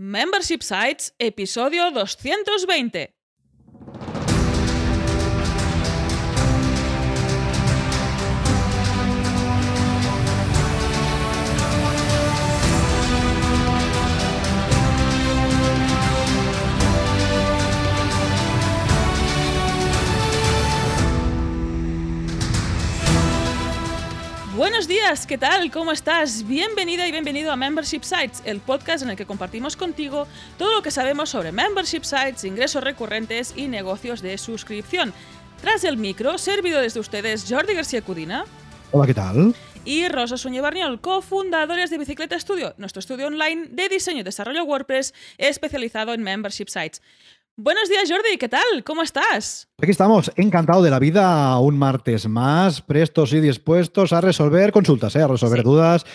Membership Sites, episodio 220. Buenos días, ¿qué tal? ¿Cómo estás? Bienvenida y bienvenido a Membership Sites, el podcast en el que compartimos contigo todo lo que sabemos sobre membership sites, ingresos recurrentes y negocios de suscripción. Tras el micro, servido desde ustedes Jordi García Cudina. Hola, ¿qué tal? Y Rosa Suñé Barniol, cofundadores de Bicicleta Studio, nuestro estudio online de diseño y desarrollo WordPress especializado en membership sites. Buenos días, Jordi, ¿qué tal? ¿Cómo estás? Aquí estamos, encantado de la vida, un martes más, prestos y dispuestos a resolver consultas, ¿eh? a resolver dudas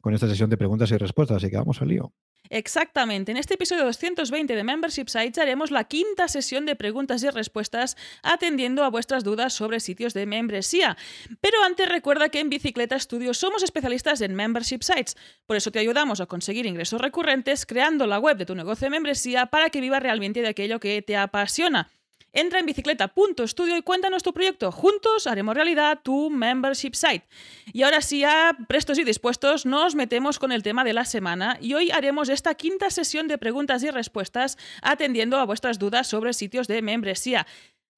con esta sesión de preguntas y respuestas, así que vamos al lío. Exactamente. En este episodio 220 de Membership Sites haremos la quinta sesión de preguntas y respuestas atendiendo a vuestras dudas sobre sitios de membresía. Pero antes recuerda que en Bicicleta Studio somos especialistas en Membership Sites. Por eso te ayudamos a conseguir ingresos recurrentes creando la web de tu negocio de membresía para que viva realmente de aquello que te apasiona. Entra en bicicleta.studio y cuéntanos tu proyecto. Juntos haremos realidad tu membership site. Y ahora sí, ya prestos y dispuestos, nos metemos con el tema de la semana y hoy haremos esta quinta sesión de preguntas y respuestas atendiendo a vuestras dudas sobre sitios de membresía.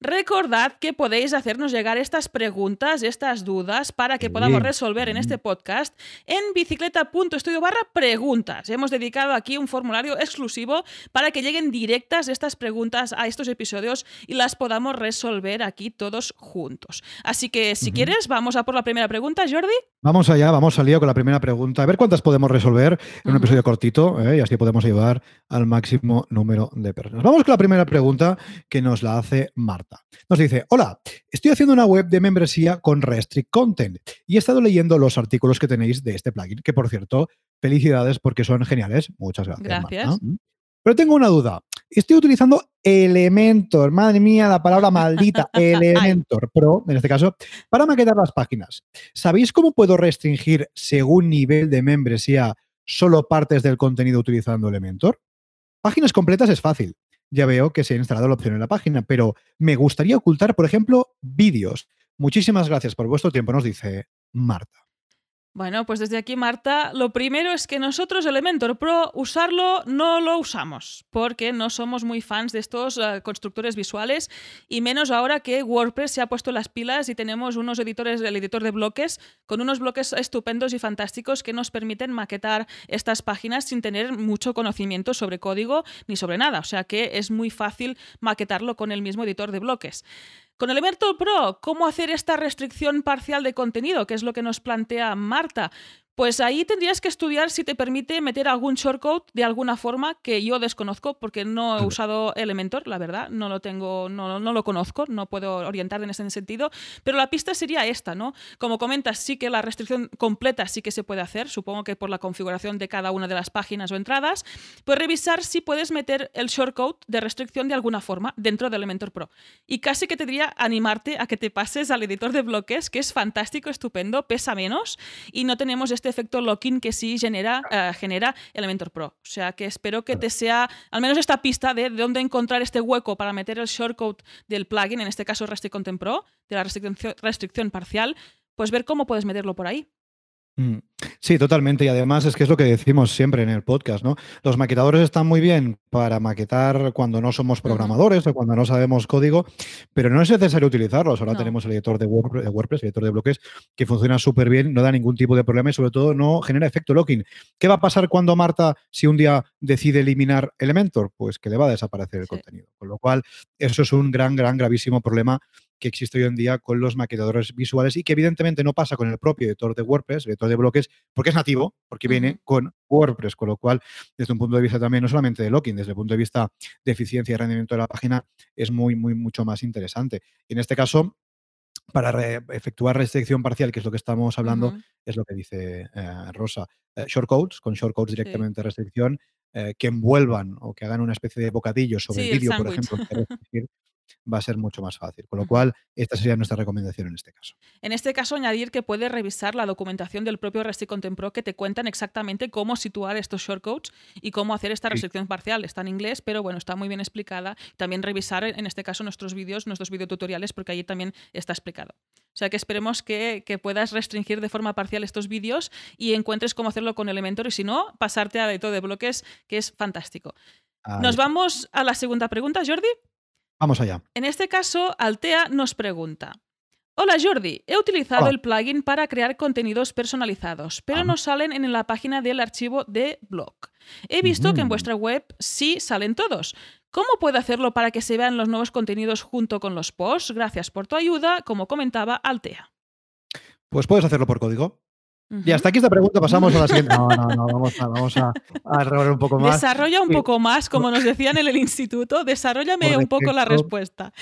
Recordad que podéis hacernos llegar estas preguntas, estas dudas, para que podamos resolver en este podcast en bicicleta.studio barra preguntas. Hemos dedicado aquí un formulario exclusivo para que lleguen directas estas preguntas a estos episodios y las podamos resolver aquí todos juntos. Así que si quieres, vamos a por la primera pregunta, Jordi. Vamos allá, vamos al lío con la primera pregunta. A ver cuántas podemos resolver en un episodio cortito ¿eh? y así podemos ayudar al máximo número de personas. Vamos con la primera pregunta que nos la hace Marta. Nos dice, hola, estoy haciendo una web de membresía con Restrict Content y he estado leyendo los artículos que tenéis de este plugin, que por cierto, felicidades porque son geniales. Muchas gracias. Gracias. Mm. Pero tengo una duda. Estoy utilizando Elementor, madre mía, la palabra maldita, Elementor Pro, en este caso, para maquetar las páginas. ¿Sabéis cómo puedo restringir según nivel de membresía solo partes del contenido utilizando Elementor? Páginas completas es fácil ya veo que se ha instalado la opción en la página, pero me gustaría ocultar, por ejemplo, vídeos. Muchísimas gracias por vuestro tiempo, nos dice Marta. Bueno, pues desde aquí, Marta, lo primero es que nosotros Elementor Pro usarlo no lo usamos, porque no somos muy fans de estos uh, constructores visuales, y menos ahora que WordPress se ha puesto las pilas y tenemos unos editores, el editor de bloques, con unos bloques estupendos y fantásticos que nos permiten maquetar estas páginas sin tener mucho conocimiento sobre código ni sobre nada. O sea que es muy fácil maquetarlo con el mismo editor de bloques. Con Elementor Pro, ¿cómo hacer esta restricción parcial de contenido? Que es lo que nos plantea Marta. Pues ahí tendrías que estudiar si te permite meter algún shortcode de alguna forma que yo desconozco porque no he usado Elementor, la verdad, no lo tengo, no, no lo conozco, no puedo orientar en ese sentido, pero la pista sería esta, ¿no? Como comentas, sí que la restricción completa sí que se puede hacer, supongo que por la configuración de cada una de las páginas o entradas, pues revisar si puedes meter el shortcode de restricción de alguna forma dentro de Elementor Pro. Y casi que te diría animarte a que te pases al editor de bloques, que es fantástico, estupendo, pesa menos y no tenemos este este efecto locking que sí genera, uh, genera Elementor Pro. O sea que espero que te sea al menos esta pista de, de dónde encontrar este hueco para meter el shortcode del plugin, en este caso Restrict Content Pro, de la restricción, restricción parcial, pues ver cómo puedes meterlo por ahí. Mm. Sí, totalmente. Y además es que es lo que decimos siempre en el podcast, ¿no? Los maquetadores están muy bien para maquetar cuando no somos programadores o cuando no sabemos código, pero no es necesario utilizarlos. Ahora tenemos el editor de WordPress, el editor de bloques, que funciona súper bien, no da ningún tipo de problema y sobre todo no genera efecto locking. ¿Qué va a pasar cuando Marta, si un día decide eliminar Elementor? Pues que le va a desaparecer el contenido. Con lo cual, eso es un gran, gran, gravísimo problema que existe hoy en día con los maquetadores visuales y que evidentemente no pasa con el propio editor de WordPress, el editor de bloques, porque es nativo, porque viene con WordPress, con lo cual, desde un punto de vista también, no solamente de locking, desde el punto de vista de eficiencia y rendimiento de la página, es muy, muy, mucho más interesante. en este caso, para efectuar restricción parcial, que es lo que estamos hablando, es lo que dice eh, Rosa. Eh, shortcodes, con shortcodes directamente de restricción, eh, que envuelvan o que hagan una especie de bocadillo sobre el vídeo, por ejemplo, va a ser mucho más fácil. Con lo cual, esta sería nuestra recomendación en este caso. En este caso, añadir que puedes revisar la documentación del propio Pro que te cuentan exactamente cómo situar estos shortcodes y cómo hacer esta restricción parcial. Está en inglés, pero bueno, está muy bien explicada. También revisar, en este caso, nuestros vídeos, nuestros videotutoriales, porque allí también está explicado. O sea que esperemos que, puedas restringir de forma parcial estos vídeos y encuentres cómo hacerlo con Elementor y si no, pasarte a editor de bloques, que es fantástico. Nos vamos a la segunda pregunta, Jordi. Vamos allá. En este caso, Altea nos pregunta. Hola Jordi, he utilizado el plugin para crear contenidos personalizados, pero no salen en la página del archivo de blog. He visto que en vuestra web sí salen todos. ¿Cómo puedo hacerlo para que se vean los nuevos contenidos junto con los posts? Gracias por tu ayuda, como comentaba Altea. Pues puedes hacerlo por código. Y hasta aquí esta pregunta pasamos a la siguiente. No, no, no, vamos a, vamos a, un poco más. Desarrolla un poco más, como nos decían en el instituto, desarrollame un poco la respuesta.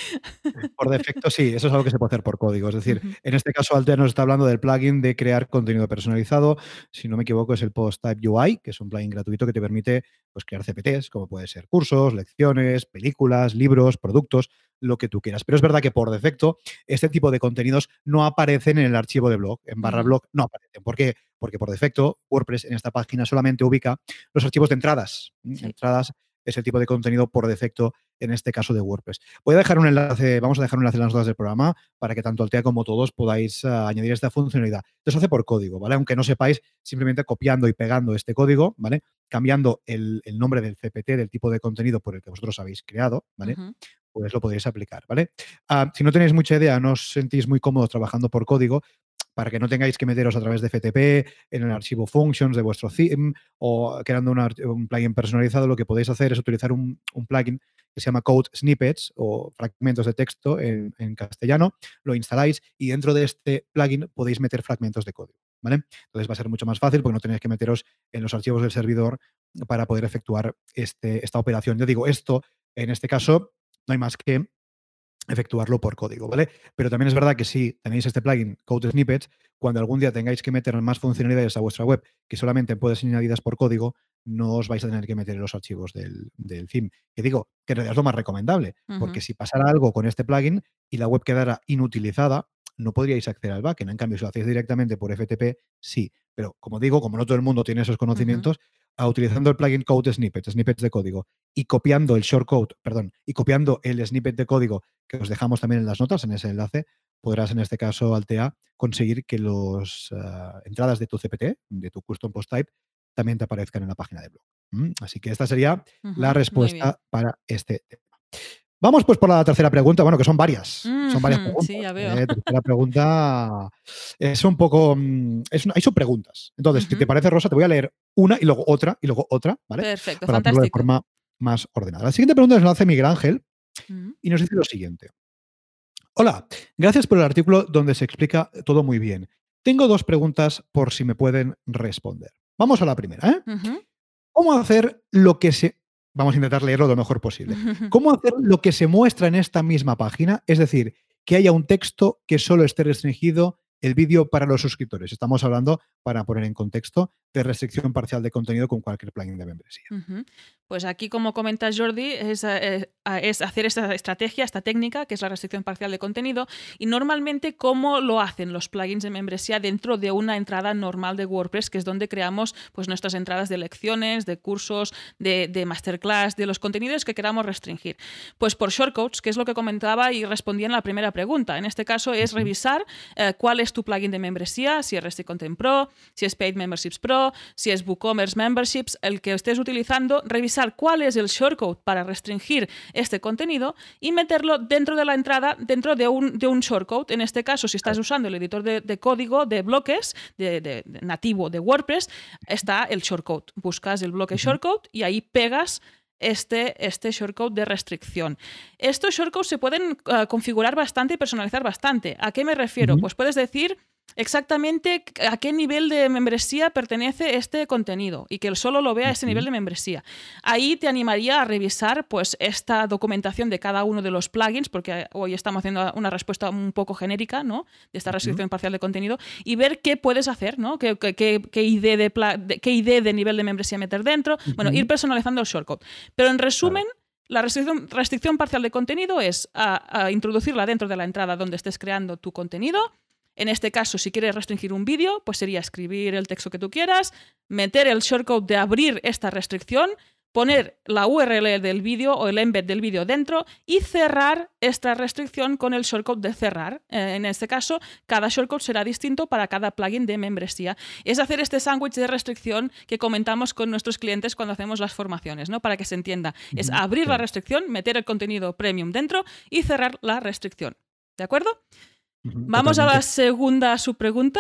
Por defecto, sí, eso es algo que se puede hacer por código. Es decir, en este caso, Alter nos está hablando del plugin de crear contenido personalizado. Si no me equivoco, es el Post Type UI, que es un plugin gratuito que te permite pues, crear CPTs, como puede ser cursos, lecciones, películas, libros, productos lo que tú quieras. Pero es verdad que por defecto este tipo de contenidos no aparecen en el archivo de blog, en barra blog no aparecen. ¿Por qué? Porque por defecto WordPress en esta página solamente ubica los archivos de entradas. Entradas es el tipo de contenido por defecto en este caso de WordPress. Voy a dejar un enlace, vamos a dejar un enlace en las notas del programa para que tanto Altea como todos podáis ah, añadir esta funcionalidad. Esto se hace por código, ¿vale? Aunque no sepáis, simplemente copiando y pegando este código, ¿vale? Cambiando el, nombre del CPT, del tipo de contenido por el que vosotros habéis creado, ¿vale? pues lo podéis aplicar, ¿vale? Ah, si no tenéis mucha idea, no os sentís muy cómodos trabajando por código, para que no tengáis que meteros a través de FTP en el archivo functions de vuestro theme o creando un plugin personalizado, lo que podéis hacer es utilizar un, plugin que se llama Code Snippets o fragmentos de texto en, castellano, lo instaláis y dentro de este plugin podéis meter fragmentos de código. ¿Vale? Entonces va a ser mucho más fácil porque no tenéis que meteros en los archivos del servidor para poder efectuar este, esta operación. Yo digo, esto en este caso no hay más que efectuarlo por código, ¿vale? Pero también es verdad que si tenéis este plugin Code Snippets, cuando algún día tengáis que meter más funcionalidades a vuestra web que solamente pueden ser añadidas por código, no os vais a tener que meter en los archivos del, del theme. Que digo, que en realidad es lo más recomendable, porque si pasara algo con este plugin y la web quedara inutilizada, no podríais acceder al backend. En cambio, si lo hacéis directamente por FTP, sí. Pero como digo, como no todo el mundo tiene esos conocimientos, utilizando el plugin Code Snippets, snippets de código, y copiando el shortcode, perdón, y copiando el snippet de código que os dejamos también en las notas, en ese enlace, podrás en este caso, Altea, conseguir que las ah, entradas de tu CPT, de tu custom post type, también te aparezcan en la página de blog. Así que esta sería la respuesta para este tema. Vamos pues por la tercera pregunta, bueno, que son varias. son varias preguntas. Sí, ya veo. La ¿eh? tercera pregunta es un poco. Mm, es hay preguntas. Entonces, si te parece, Rosa, te voy a leer una y luego otra y luego otra, ¿vale? Perfecto, Para fantástico. de forma más ordenada. La siguiente pregunta nos la hace Miguel Ángel y nos dice lo siguiente. Hola, gracias por el artículo donde se explica todo muy bien. Tengo dos preguntas por si me pueden responder. Vamos a la primera. ¿eh? ¿Cómo hacer lo que se Vamos a intentar leerlo lo mejor posible. ¿Cómo hacer lo que se muestra en esta misma página? Es decir, que haya un texto que solo esté restringido el vídeo para los suscriptores. Estamos hablando, para poner en contexto, de restricción parcial de contenido con cualquier plugin de membresía. Pues aquí, como comenta Jordi, es, eh, es, hacer esta estrategia, esta técnica, que es la restricción parcial de contenido, y normalmente cómo lo hacen los plugins de membresía dentro de una entrada normal de WordPress, que es donde creamos pues, nuestras entradas de lecciones, de cursos, de, masterclass, de los contenidos que queramos restringir. Pues por shortcodes, que es lo que comentaba y respondía en la primera pregunta. En este caso es revisar eh, cuál es tu plugin de membresía, si es Restrict Content Pro, si es Paid Memberships Pro, si es WooCommerce Memberships, el que estés utilizando, revisar cuál es el shortcode para restringir este contenido y meterlo dentro de la entrada, dentro de un, de un shortcode. En este caso, si estás usando el editor de, código de bloques de, nativo de WordPress, está el shortcode. Buscas el bloque shortcode y ahí pegas este, este shortcode de restricción. Estos shortcodes se pueden eh, configurar bastante y personalizar bastante. ¿A qué me refiero? Pues puedes decir exactamente a qué nivel de membresía pertenece este contenido y que solo lo vea a ese nivel de membresía. Ahí te animaría a revisar pues esta documentación de cada uno de los plugins, porque hoy estamos haciendo una respuesta un poco genérica ¿no? de esta restricción parcial de contenido, y ver qué puedes hacer, ¿no? qué, qué, idea, de, qué idea de nivel de membresía meter dentro. Bueno, ir personalizando el shortcode. Pero en resumen, La restricción, restricción parcial de contenido es a, a introducirla dentro de la entrada donde estés creando tu contenido. En este caso, si quieres restringir un vídeo, pues sería escribir el texto que tú quieras, meter el shortcode de abrir esta restricción, poner la URL del vídeo o el embed del vídeo dentro y cerrar esta restricción con el shortcode de cerrar. Eh, en este caso, cada shortcode será distinto para cada plugin de membresía. Es hacer este sándwich de restricción que comentamos con nuestros clientes cuando hacemos las formaciones, ¿no? Para que se entienda. Es abrir la restricción, meter el contenido premium dentro y cerrar la restricción. ¿De acuerdo? Vamos a la segunda subpregunta.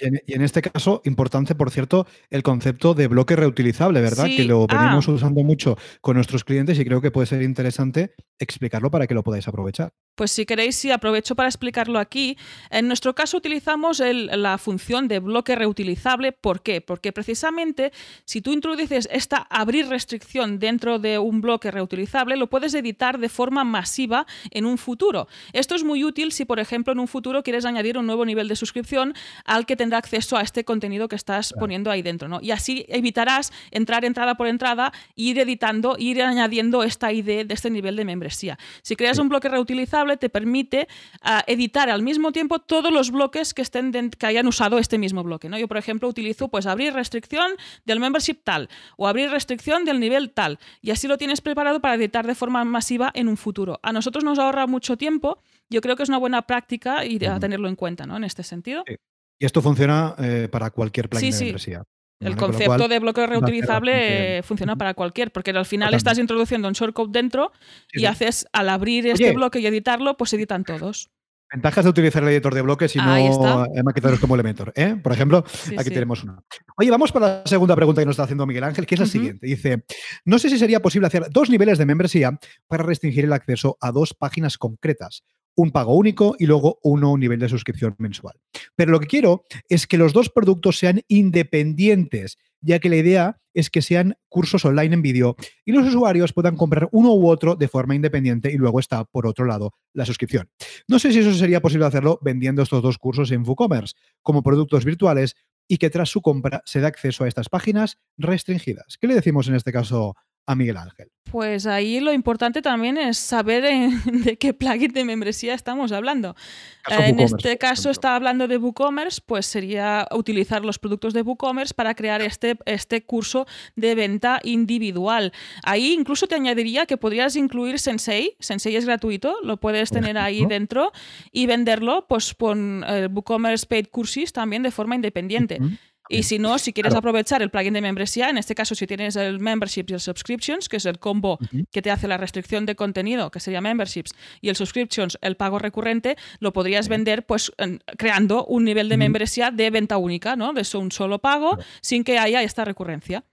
Y en, y en, este caso, importante, por cierto, el concepto de bloque reutilizable, ¿verdad? Sí. Que lo venimos Ah. usando mucho con nuestros clientes y creo que puede ser interesante explicarlo para que lo podáis aprovechar. Pues si queréis, sí, aprovecho para explicarlo aquí. En nuestro caso utilizamos el- la función de bloque reutilizable. ¿Por qué? Porque precisamente si tú introduces esta abrir restricción dentro de un bloque reutilizable, lo puedes editar de forma masiva en un futuro. Esto es muy útil si, por ejemplo, en un futuro quieres añadir un nuevo nivel de suscripción al que tendrá acceso a este contenido que estás poniendo ahí dentro. ¿no? Y así evitarás entrar entrada por entrada, ir editando, ir añadiendo esta ID de este nivel de membresía. Si creas Sí. un bloque reutilizable, te permite ah, editar al mismo tiempo todos los bloques que estén que hayan usado este mismo bloque. ¿no? Yo, por ejemplo, utilizo pues abrir restricción del membership tal o abrir restricción del nivel tal. Y así lo tienes preparado para editar de forma masiva en un futuro. A nosotros nos ahorra mucho tiempo. Yo creo que es una buena práctica y a tenerlo en cuenta, ¿no? En este sentido. Sí. Y esto funciona eh, para cualquier plugin Sí, de sí. membresía. El. Con lo concepto cual, de bloque va a ser reutilizable eh, funciona para cualquier, porque al final Totalmente. estás introduciendo un shortcode dentro Sí, y sí. haces, al abrir este bloque y editarlo, pues editan todos. Ventajas de utilizar el editor de bloques y Ahí no maquetadores como Elementor. ¿eh? Por ejemplo, Sí, aquí sí. tenemos una. Oye, vamos para la segunda pregunta que nos está haciendo Miguel Ángel, que es la siguiente. Dice, no sé si sería posible hacer dos niveles de membresía para restringir el acceso a dos páginas concretas. Un pago único y luego uno un nivel de suscripción mensual. Pero lo que quiero es que los dos productos sean independientes, ya que la idea es que sean cursos online en vídeo y los usuarios puedan comprar uno u otro de forma independiente y luego está, por otro lado, la suscripción. No sé si eso sería posible hacerlo vendiendo estos dos cursos en WooCommerce como productos virtuales y que tras su compra se da acceso a estas páginas restringidas. ¿Qué le decimos en este caso a Miguel Ángel? Pues ahí lo importante también es saber de qué plugin de membresía estamos hablando. Eh, en este caso está hablando de WooCommerce, pues sería utilizar los productos de WooCommerce para crear este, este curso de venta individual. Ahí incluso te añadiría que podrías incluir Sensei. Sensei es gratuito, lo puedes Por tener ahí dentro y venderlo pues con eh, WooCommerce Paid Courses también de forma independiente. Y si no, si quieres Claro. aprovechar el plugin de membresía, en este caso si tienes el membership y el subscriptions, que es el combo que te hace la restricción de contenido, que sería memberships, y el subscriptions, el pago recurrente, lo podrías vender pues en- creando un nivel de membresía de venta única, ¿no? De un solo pago, sin que haya esta recurrencia.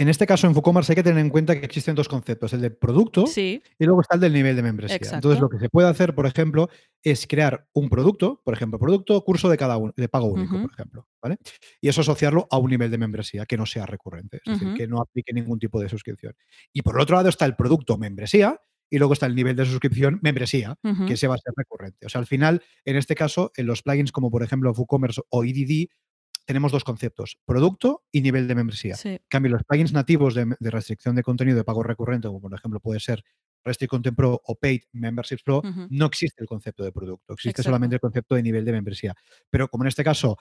En este caso, en WooCommerce hay que tener en cuenta que existen dos conceptos, el de producto Sí, y luego está el del nivel de membresía. Exacto. Entonces, lo que se puede hacer, por ejemplo, es crear un producto, por ejemplo, producto, curso de cada uno, de pago único, por ejemplo, ¿vale? Y eso asociarlo a un nivel de membresía que no sea recurrente, es decir, que no aplique ningún tipo de suscripción. Y por el otro lado está el producto membresía y luego está el nivel de suscripción membresía, que ese va a ser recurrente. O sea, al final, en este caso, en los plugins como por ejemplo WooCommerce o EDD, tenemos dos conceptos, producto y nivel de membresía. sí, En cambio, los plugins nativos de, de restricción de contenido de pago recurrente, como por ejemplo puede ser Restrict Content Pro o Paid Memberships Pro, no existe el concepto de producto, existe Exacto. solamente el concepto de nivel de membresía. Pero como en este caso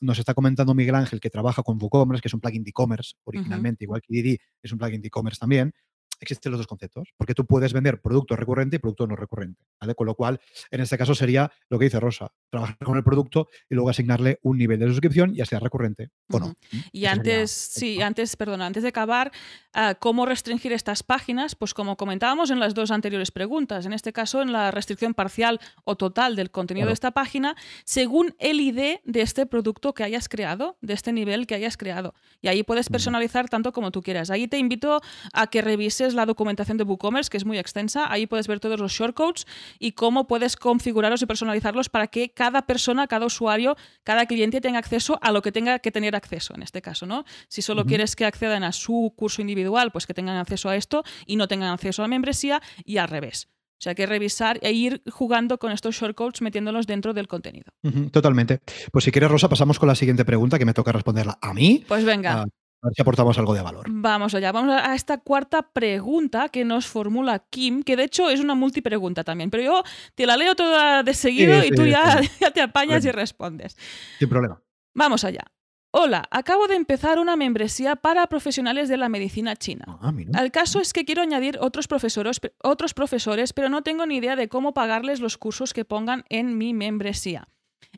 nos está comentando Miguel Ángel que trabaja con WooCommerce, que es un plugin de e-commerce originalmente, igual que DD es un plugin de e-commerce también, existen los dos conceptos, porque tú puedes vender producto recurrente y producto no recurrente, ¿vale? Con lo cual, en este caso sería lo que dice Rosa, trabajar con el producto y luego asignarle un nivel de suscripción, ya sea recurrente o no. Y antes, sí, antes, perdona, antes de acabar, ah, ¿cómo restringir estas páginas? Pues como comentábamos en las dos anteriores preguntas, en este caso en la restricción parcial o total del contenido Claro. de esta página, según el ID de este producto que hayas creado, de este nivel que hayas creado. Y ahí puedes personalizar tanto como tú quieras. Ahí te invito a que revises la documentación de WooCommerce, que es muy extensa. Ahí puedes ver todos los shortcodes y cómo puedes configurarlos y personalizarlos para que cada persona, cada usuario, cada cliente tenga acceso a lo que tenga que tener acceso en este caso, ¿no? Si solo quieres que accedan a su curso individual, pues que tengan acceso a esto y no tengan acceso a la membresía y al revés. O sea, hay que revisar e ir jugando con estos shortcodes metiéndolos dentro del contenido. Totalmente. Pues si quieres, Rosa, pasamos con la siguiente pregunta que me toca responderla a mí. Pues venga. Ah, A ver si aportamos algo de valor. Vamos allá, vamos a esta cuarta pregunta que nos formula Kim, que de hecho es una multipregunta también, pero yo te la leo toda de seguido y tú ya, ya, te apañas y respondes. Sin problema. Vamos allá. Hola, acabo de empezar una membresía para profesionales de la medicina china. Ah, El caso es que quiero añadir otros profesores, otros profesores, pero no tengo ni idea de cómo pagarles los cursos que pongan en mi membresía.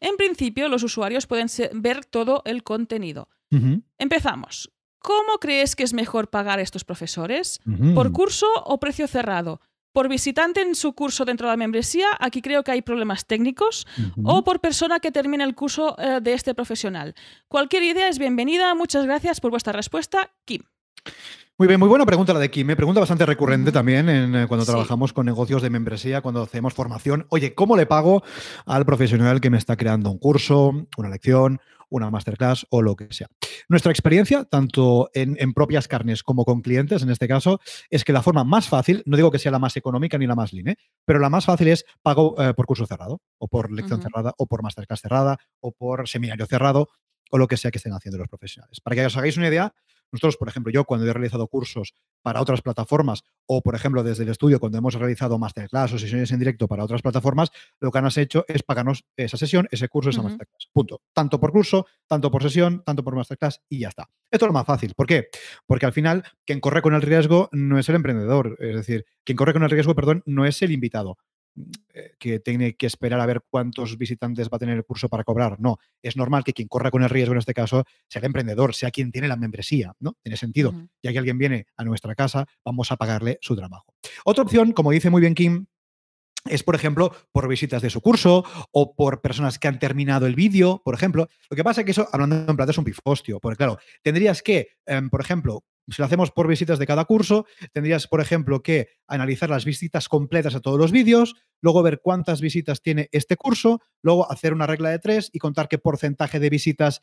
En principio, los usuarios pueden ver todo el contenido. Empezamos. ¿Cómo crees que es mejor pagar a estos profesores? ¿Por curso o precio cerrado? por visitante en su curso dentro de la membresía, aquí creo que hay problemas técnicos, o por persona que termine el curso eh, de este profesional. Cualquier idea es bienvenida. Muchas gracias por vuestra respuesta, Kim. Muy bien, muy buena pregunta la de Kim. Me pregunta bastante recurrente también en, eh, cuando trabajamos con negocios de membresía, cuando hacemos formación. Oye, ¿cómo le pago al profesional que me está creando un curso, una lección, una masterclass o lo que sea. Nuestra experiencia, tanto en, propias carnes como con clientes, en este caso, es que la forma más fácil, no digo que sea la más económica ni la más lean, ¿eh? pero la más fácil es pago eh, por curso cerrado, o por lección cerrada, o por masterclass cerrada, o por seminario cerrado, o lo que sea que estén haciendo los profesionales. Para que os hagáis una idea, nosotros, por ejemplo, yo cuando he realizado cursos para otras plataformas o, por ejemplo, desde el estudio cuando hemos realizado masterclass o sesiones en directo para otras plataformas, lo que han hecho es pagarnos esa sesión, ese curso, esa masterclass. Punto. Tanto por curso, tanto por sesión, tanto por masterclass y ya está. Esto es lo más fácil. ¿Por qué? Porque al final quien corre con el riesgo no es el emprendedor. Es decir, quien corre con el riesgo, perdón, no es el invitado. Eh, que tiene que esperar a ver cuántos visitantes va a tener el curso para cobrar. No, es normal que quien corra con el riesgo en este caso sea el emprendedor, sea quien tiene la membresía, ¿no? Tiene sentido. Ya que alguien viene a nuestra casa, vamos a pagarle su trabajo. Otra opción, como dice muy bien Kim, es, por ejemplo, por visitas de su curso o por personas que han terminado el vídeo, por ejemplo. Lo que pasa es que eso, hablando en plata, es un pifostio, porque claro, tendrías que, em, por ejemplo, si lo hacemos por visitas de cada curso, tendrías, por ejemplo, que analizar las visitas completas a todos los vídeos, luego ver cuántas visitas tiene este curso, luego hacer una regla de tres y contar qué porcentaje de visitas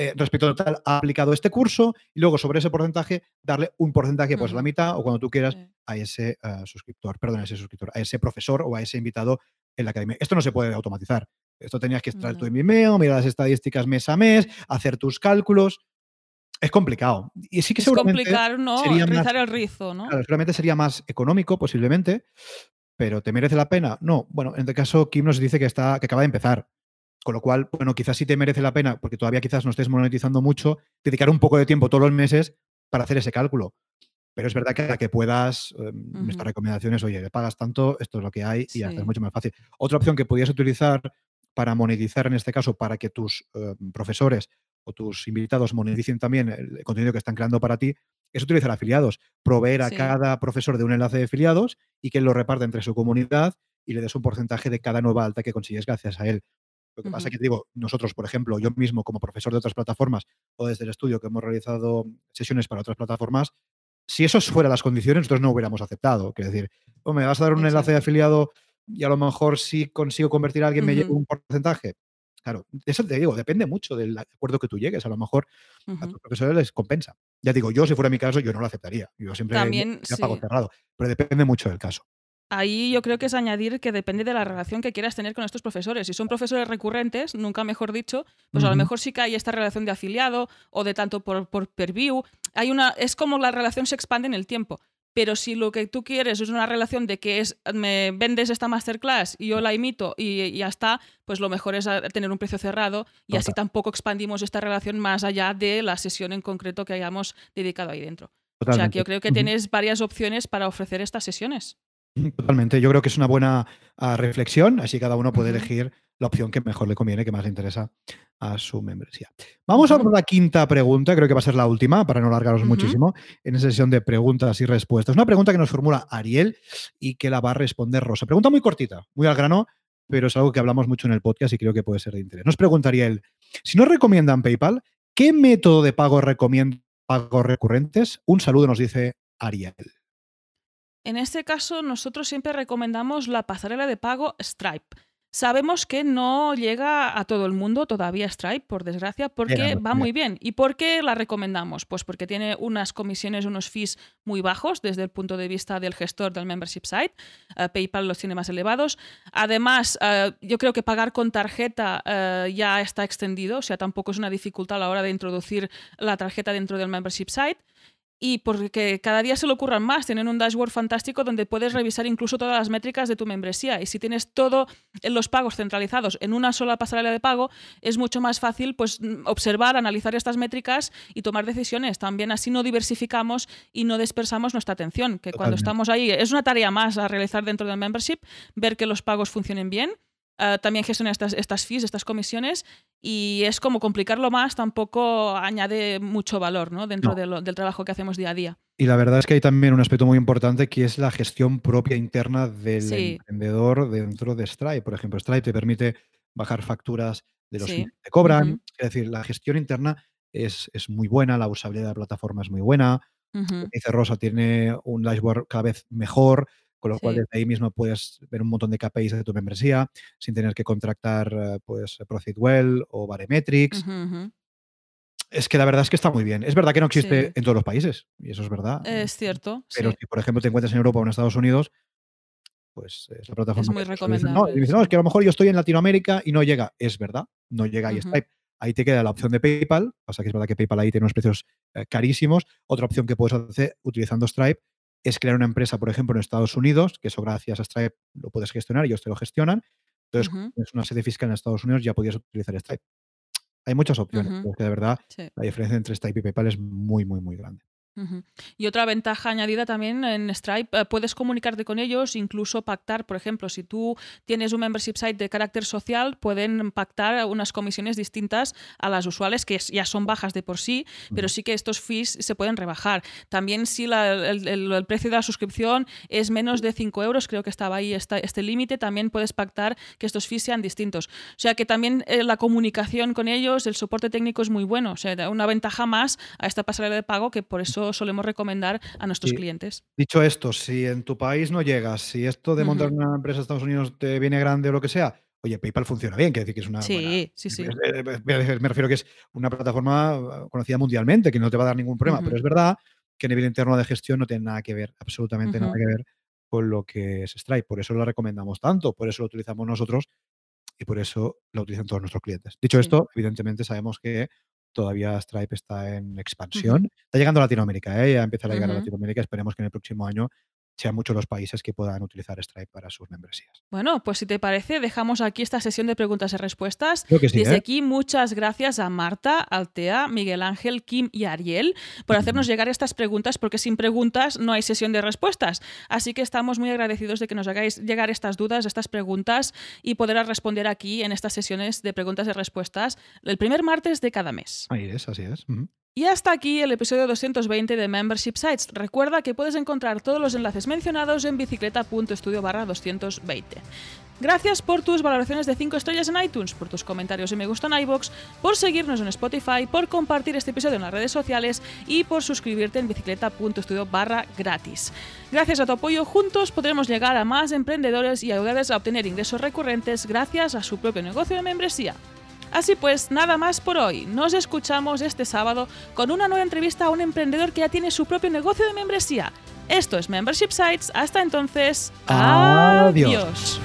eh, respecto a total ha aplicado este curso y luego sobre ese porcentaje darle un porcentaje, pues la mitad o cuando tú quieras, a ese eh, suscriptor, perdón, a ese suscriptor, a ese profesor o a ese invitado en la academia. Esto no se puede automatizar. Esto tenías que extraer tu en Vimeo, mirar las estadísticas mes a mes, hacer tus cálculos es complicado. Y sí que es complicar, ¿no? Sería Rizar el rizo, ¿no? Claro, seguramente sería más económico, posiblemente, pero ¿te merece la pena? No. Bueno, en este caso, Kim nos dice que, está, que acaba de empezar. Con lo cual, bueno, quizás sí te merece la pena, porque todavía quizás no estés monetizando mucho, dedicar un poco de tiempo todos los meses para hacer ese cálculo. Pero es verdad que a que puedas, em, nuestra recomendación es, oye, le pagas tanto, esto es lo que hay y ya es mucho más fácil. Otra opción que podías utilizar para monetizar en este caso, para que tus em, profesores o tus invitados moneticen también el contenido que están creando para ti, es utilizar afiliados, proveer a cada profesor de un enlace de afiliados y que él lo reparte entre su comunidad y le des un porcentaje de cada nueva alta que consigues gracias a él. Lo que pasa es que digo, nosotros, por ejemplo, yo mismo como profesor de otras plataformas o desde el estudio que hemos realizado sesiones para otras plataformas, si eso fuera las condiciones, nosotros no hubiéramos aceptado. Es decir, me vas a dar un enlace de afiliado y a lo mejor si consigo convertir a alguien me llevo un porcentaje. Claro, eso te digo, depende mucho del acuerdo que tú llegues. A lo mejor a tus profesores les compensa. Ya digo, yo si fuera mi caso, yo no lo aceptaría. Yo siempre También, pago cerrado. Pero depende mucho del caso. Ahí yo creo que es añadir que depende de la relación que quieras tener con estos profesores. Si son profesores recurrentes, nunca mejor dicho, pues a lo mejor sí que hay esta relación de afiliado o de tanto por, por per view. Hay una, es como la relación se expande en el tiempo pero si lo que tú quieres es una relación de que es me vendes esta masterclass y yo la imito y, ya está, pues lo mejor es tener un precio cerrado y así tampoco expandimos esta relación más allá de la sesión en concreto que hayamos dedicado ahí dentro. O sea, que yo creo que tienes varias opciones para ofrecer estas sesiones. Totalmente, yo creo que es una buena ah, reflexión, así cada uno puede elegir la opción que mejor le conviene, que más le interesa a su membresía. Vamos a por la quinta pregunta, creo que va a ser la última, para no largaros muchísimo, en esa sesión de preguntas y respuestas. Una pregunta que nos formula Ariel y que la va a responder Rosa. Pregunta muy cortita, muy al grano, pero es algo que hablamos mucho en el podcast y creo que puede ser de interés. Nos preguntaría él, si nos recomiendan PayPal, ¿qué método de pago recomiendan pagos recurrentes? Un saludo nos dice Ariel. En este caso, nosotros siempre recomendamos la pasarela de pago Stripe. Sabemos que no llega a todo el mundo todavía Stripe, por desgracia, porque va muy bien. ¿Y por qué la recomendamos? Pues porque tiene unas comisiones, unos fees muy bajos desde el punto de vista del gestor del membership site. Eh, PayPal los tiene más elevados. Además, eh, yo creo que pagar con tarjeta eh, ya está extendido, o sea, tampoco es una dificultad a la hora de introducir la tarjeta dentro del membership site y porque cada día se le ocurran más. Tienen un dashboard fantástico donde puedes revisar incluso todas las métricas de tu membresía. Y si tienes todo en los pagos centralizados en una sola pasarela de pago, es mucho más fácil pues, observar, analizar estas métricas y tomar decisiones. También así no diversificamos y no dispersamos nuestra atención, que cuando estamos ahí es una tarea más a realizar dentro del membership, ver que los pagos funcionen bien. Eh, también gestionar estas, estas fees, estas comisiones, y es como complicarlo más, tampoco añade mucho valor ¿no? dentro No. de lo- del trabajo que hacemos día a día. Y la verdad es que hay también un aspecto muy importante que es la gestión propia interna del Sí. emprendedor dentro de Stripe. Por ejemplo, Stripe te permite bajar facturas de los Sí. que te cobran. Es decir, la gestión interna es, es muy buena, la usabilidad de la plataforma es muy buena. Dice Rosa, tiene un dashboard cada vez mejor, con lo cual Sí. desde ahí mismo puedes ver un montón de KPIs de tu membresía sin tener que contractar eh, pues Profitwell o Baremetrics. Ujú. Es que la verdad es que está muy bien. Es verdad que no existe Sí. en todos los países, y eso es verdad. Es cierto, Pero sí. si, por ejemplo, te encuentras en Europa o en Estados Unidos, pues es la plataforma. muy que se utiliza. No, y recomendable, no, sí. es que a lo mejor yo estoy en Latinoamérica y no llega. Es verdad, no llega ahí Ujú. Stripe. Ahí te queda la opción de PayPal. Pasa que es verdad que PayPal ahí tiene unos precios eh, carísimos. Otra opción que puedes hacer utilizando Stripe es crear una empresa, por ejemplo, en Estados Unidos, que eso gracias a Stripe lo puedes gestionar, ellos te lo gestionan. Entonces, Ujú. es una sede fiscal en Estados Unidos, ya podías utilizar Stripe. Hay muchas opciones, Ujú. pero es que de verdad Sí. la diferencia entre Stripe y PayPal es muy, muy, muy grande. Y otra ventaja añadida también en Stripe, eh, puedes comunicarte con ellos, incluso pactar, por ejemplo, si tú tienes un membership site de carácter social, pueden pactar unas comisiones distintas a las usuales, que ya son bajas de por sí, pero sí que estos fees se pueden rebajar. También si la- el, el- el precio de la suscripción es menos de 5 euros, creo que estaba ahí esta- este límite, también puedes pactar que estos fees sean distintos. O sea que también eh, la comunicación con ellos, el soporte técnico es muy bueno, o sea, da una ventaja más a esta pasarela de pago que por eso solemos recomendar a nuestros Sí. clientes. Dicho esto, si en tu país no llegas, si esto de montar una empresa en Estados Unidos te viene grande o lo que sea, oye, PayPal funciona bien, quiere decir que es una buena. Sí, sí, sí. es- eh, Me refiero que es una plataforma eh, conocida mundialmente, que no te va a dar ningún problema, pero es verdad que a nivel interno de gestión no tiene nada que ver, absolutamente nada que ver con lo que es Stripe. Por eso lo recomendamos tanto, por eso lo utilizamos nosotros y por eso lo utilizan todos nuestros clientes. Dicho Sí. esto, evidentemente sabemos que todavía Stripe está en expansión. Está llegando a Latinoamérica, ¿eh? ya empieza a llegar a. Latinoamérica. Esperemos que en el próximo año sean muchos los países que puedan utilizar Stripe para sus membresías. Bueno, pues si te parece, dejamos aquí esta sesión de preguntas y respuestas. Creo que sí, Desde ¿eh? aquí, muchas gracias a Marta, Altea, Miguel Ángel, Kim y Ariel por hacernos llegar estas preguntas, porque sin preguntas no hay sesión de respuestas. Así que estamos muy agradecidos de que nos hagáis llegar estas dudas, estas preguntas y poder responder aquí en estas sesiones de preguntas y respuestas el primer martes de cada mes. Ahí es, así es. Y hasta aquí el episodio 220 de Membership Sites. Recuerda que puedes encontrar todos los enlaces mencionados en bicicleta.studio barra 220. Gracias por tus valoraciones de 5 estrellas en iTunes, por tus comentarios y me gusta en iBox, por seguirnos en Spotify, por compartir este episodio en las redes sociales y por suscribirte en bicicleta.studio barra gratis. Gracias a tu apoyo, juntos podremos llegar a más emprendedores y ayudarles a obtener ingresos recurrentes gracias a su propio negocio de membresía. Así pues, nada más por hoy. Nos escuchamos este sábado con una nueva entrevista a un emprendedor que ya tiene su propio negocio de membresía. Esto es Membership Sites. Hasta entonces, Adiós. adiós.